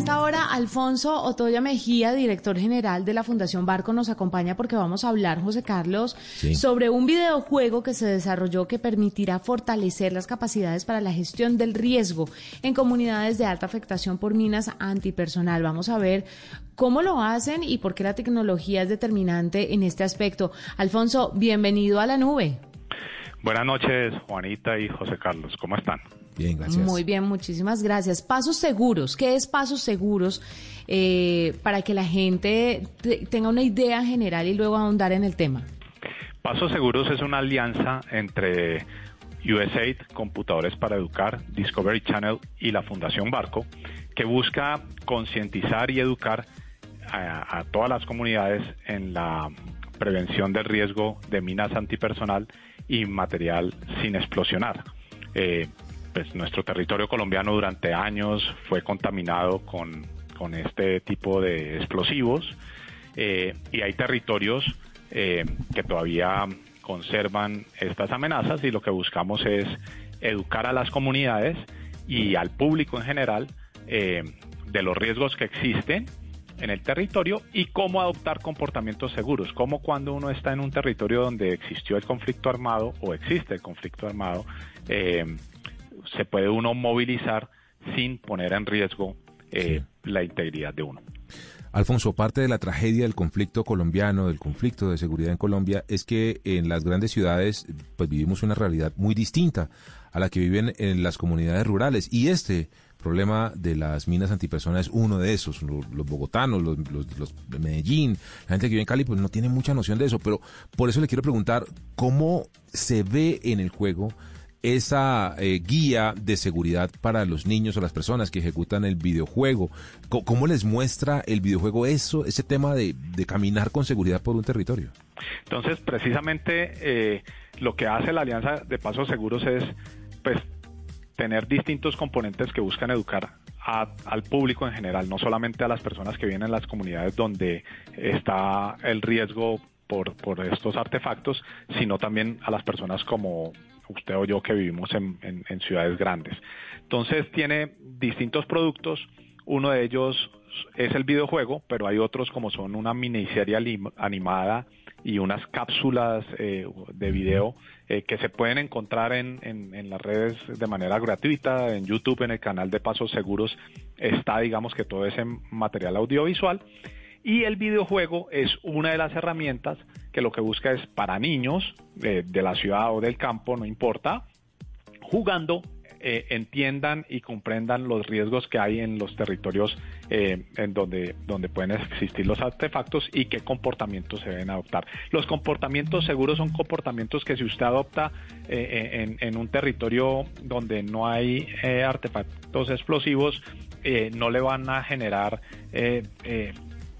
Esta hora, Alfonso Otoya Mejía, director general de la Fundación Barco, nos acompaña porque vamos a hablar, José Carlos, Sí. sobre un videojuego que se desarrolló que permitirá fortalecer las capacidades para la gestión del riesgo en comunidades de alta afectación por minas antipersonal. Vamos a ver cómo lo hacen y por qué la tecnología es determinante en este aspecto. Alfonso, bienvenido a la nube. Buenas noches, Juanita y José Carlos. ¿Cómo están? Bien, gracias. Muy bien, muchísimas gracias. Pasos seguros. ¿Qué es pasos seguros eh, para que la gente te- tenga una idea general y luego ahondar en el tema? Pasos Seguros es una alianza entre USAID, Computadores para Educar, Discovery Channel y la Fundación Barco, que busca concientizar y educar a, a todas las comunidades en la prevención del riesgo de minas antipersonal y material sin explosionar. Eh, pues nuestro territorio colombiano durante años fue contaminado con, con este tipo de explosivos eh, y hay territorios eh, que todavía conservan estas amenazas y lo que buscamos es educar a las comunidades y al público en general eh, de los riesgos que existen en el territorio y cómo adoptar comportamientos seguros, como cuando uno está en un territorio donde existió el conflicto armado o existe el conflicto armado, eh, se puede uno movilizar sin poner en riesgo eh, la integridad de uno. Alfonso, parte de la tragedia del conflicto colombiano, del conflicto de seguridad en Colombia, es que en las grandes ciudades pues vivimos una realidad muy distinta a la que viven en las comunidades rurales. Y este problema de las minas antipersonas es uno de esos. Los, los bogotanos, los, los- los de Medellín, la gente que vive en Cali, pues no tiene mucha noción de eso. Pero por eso le quiero preguntar, ¿cómo se ve en el juego esa eh, guía de seguridad para los niños o las personas que ejecutan el videojuego? ¿Cómo les muestra el videojuego eso, ese tema de, caminar con seguridad por un territorio? Entonces, precisamente eh, lo que hace la Alianza de Pasos Seguros es, pues, tener distintos componentes que buscan educar a- al público en general, no solamente a las personas que viven en las comunidades donde está el riesgo por estos artefactos, sino también a las personas como usted o yo que vivimos en, ciudades grandes. Entonces tiene distintos productos, uno de ellos es el videojuego, pero hay otros como son una miniserie animada y unas cápsulas eh, de video eh, que se pueden encontrar en, en- en las redes de manera gratuita, en YouTube, en el canal de Pasos Seguros, está digamos que todo ese material audiovisual. Y el videojuego es una de las herramientas que lo que busca es para niños eh, de la ciudad o del campo, no importa, jugando eh, entiendan y comprendan los riesgos que hay en los territorios eh, en donde, donde pueden existir los artefactos y qué comportamientos se deben adoptar. Los comportamientos seguros son comportamientos que si usted adopta eh, en, en un territorio donde no hay artefactos explosivos, no le van a generar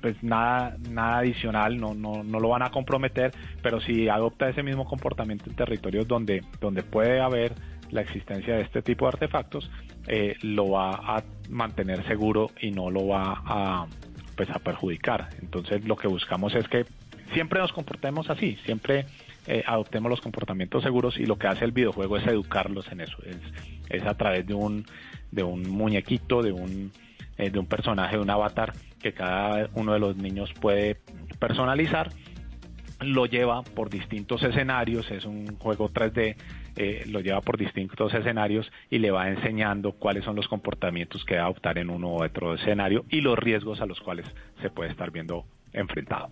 pues nada, nada adicional, no, no, no lo van a comprometer, pero si adopta ese mismo comportamiento en territorios donde, donde puede haber la existencia de este tipo de artefactos, eh, lo va a mantener seguro y no lo va a, pues, a perjudicar. Entonces lo que buscamos es que siempre nos comportemos así, siempre eh, adoptemos los comportamientos seguros y lo que hace el videojuego es educarlos en eso, es, es a través de un, de un muñequito, de un, eh, de un personaje, de un avatar que cada uno de los niños puede personalizar lo lleva por distintos escenarios, es un juego 3D, eh, lo lleva por distintos escenarios y le va enseñando cuáles son los comportamientos que debe adoptar en uno u otro escenario y los riesgos a los cuales se puede estar viendo enfrentado.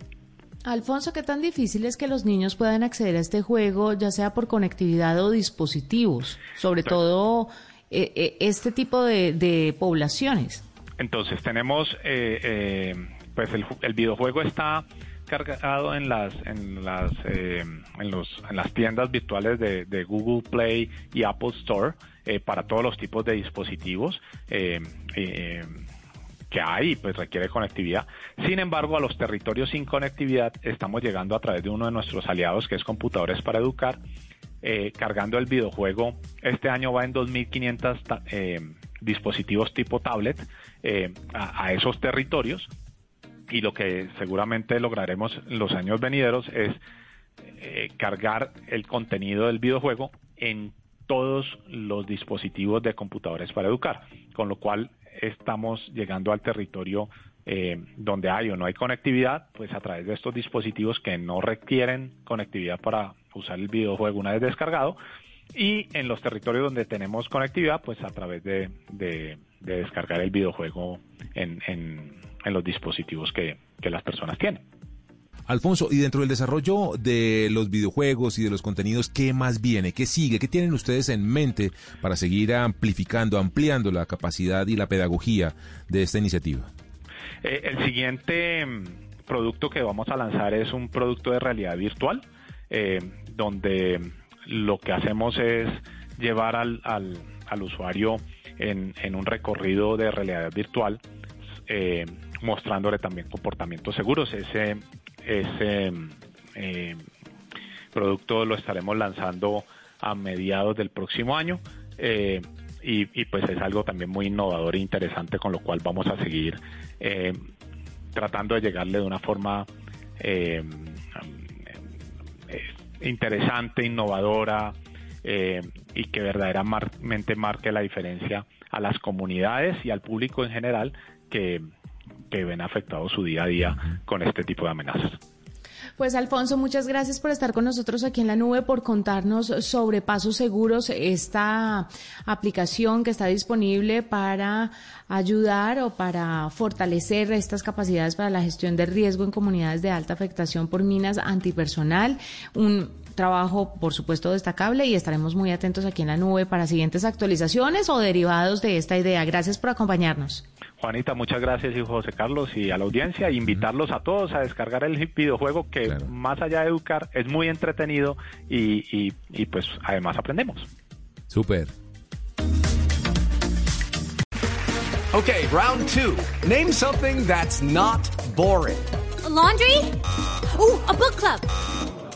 Alfonso, ¿qué tan difícil es que los niños puedan acceder a este juego, ya sea por conectividad o dispositivos? Sobre todo eh, eh, este tipo de, de poblaciones. Entonces tenemos, eh, eh, pues el, el videojuego está cargado en las en las eh, en los en las tiendas virtuales de, de Google Play y Apple Store para todos los tipos de dispositivos que hay, pues requiere conectividad. Sin embargo, a los territorios sin conectividad estamos llegando a través de uno de nuestros aliados, que es Computadores para Educar, cargando el videojuego. Este año va en 2.500 eh, dispositivos tipo tablet a, esos territorios y lo que seguramente lograremos los años venideros es eh, cargar el contenido del videojuego en todos los dispositivos de computadores para educar, con lo cual estamos llegando al territorio eh, donde hay o no hay conectividad, pues a través de estos dispositivos que no requieren conectividad para usar el videojuego una vez descargado, y en los territorios donde tenemos conectividad, pues a través de, descargar el videojuego en, en los dispositivos que, las personas tienen. Alfonso, y dentro del desarrollo de los videojuegos y de los contenidos, ¿qué más viene? ¿Qué sigue? ¿Qué tienen ustedes en mente para seguir amplificando, ampliando la capacidad y la pedagogía de esta iniciativa? Eh, el siguiente mm, producto que vamos a lanzar es un producto de realidad virtual, eh, donde lo que hacemos es llevar al, al, usuario en, en, un recorrido de realidad virtual eh, mostrándole también comportamientos seguros. Ese, ese eh, producto lo estaremos lanzando a mediados del próximo año. Eh, y, pues es algo también muy innovador e interesante con lo cual vamos a seguir eh, tratando de llegarle de una forma interesante, innovadora y que verdaderamente marque la diferencia a las comunidades y al público en general que, que ven afectado su día a día con este tipo de amenazas. Pues Alfonso, muchas gracias por estar con nosotros aquí en la nube, por contarnos sobre Pasos Seguros, esta aplicación que está disponible para ayudar o para fortalecer estas capacidades para la gestión de riesgo en comunidades de alta afectación por minas antipersonal. Un trabajo, por supuesto, destacable y estaremos muy atentos aquí en la nube para siguientes actualizaciones o derivados de esta idea. Gracias por acompañarnos. Juanita, muchas gracias y José Carlos y a la audiencia, invitarlos a todos a descargar el videojuego que más allá de educar es muy entretenido y, y pues además aprendemos. Súper. Okay, round two. Name something that's not boring. laundry? Ooh, a book club.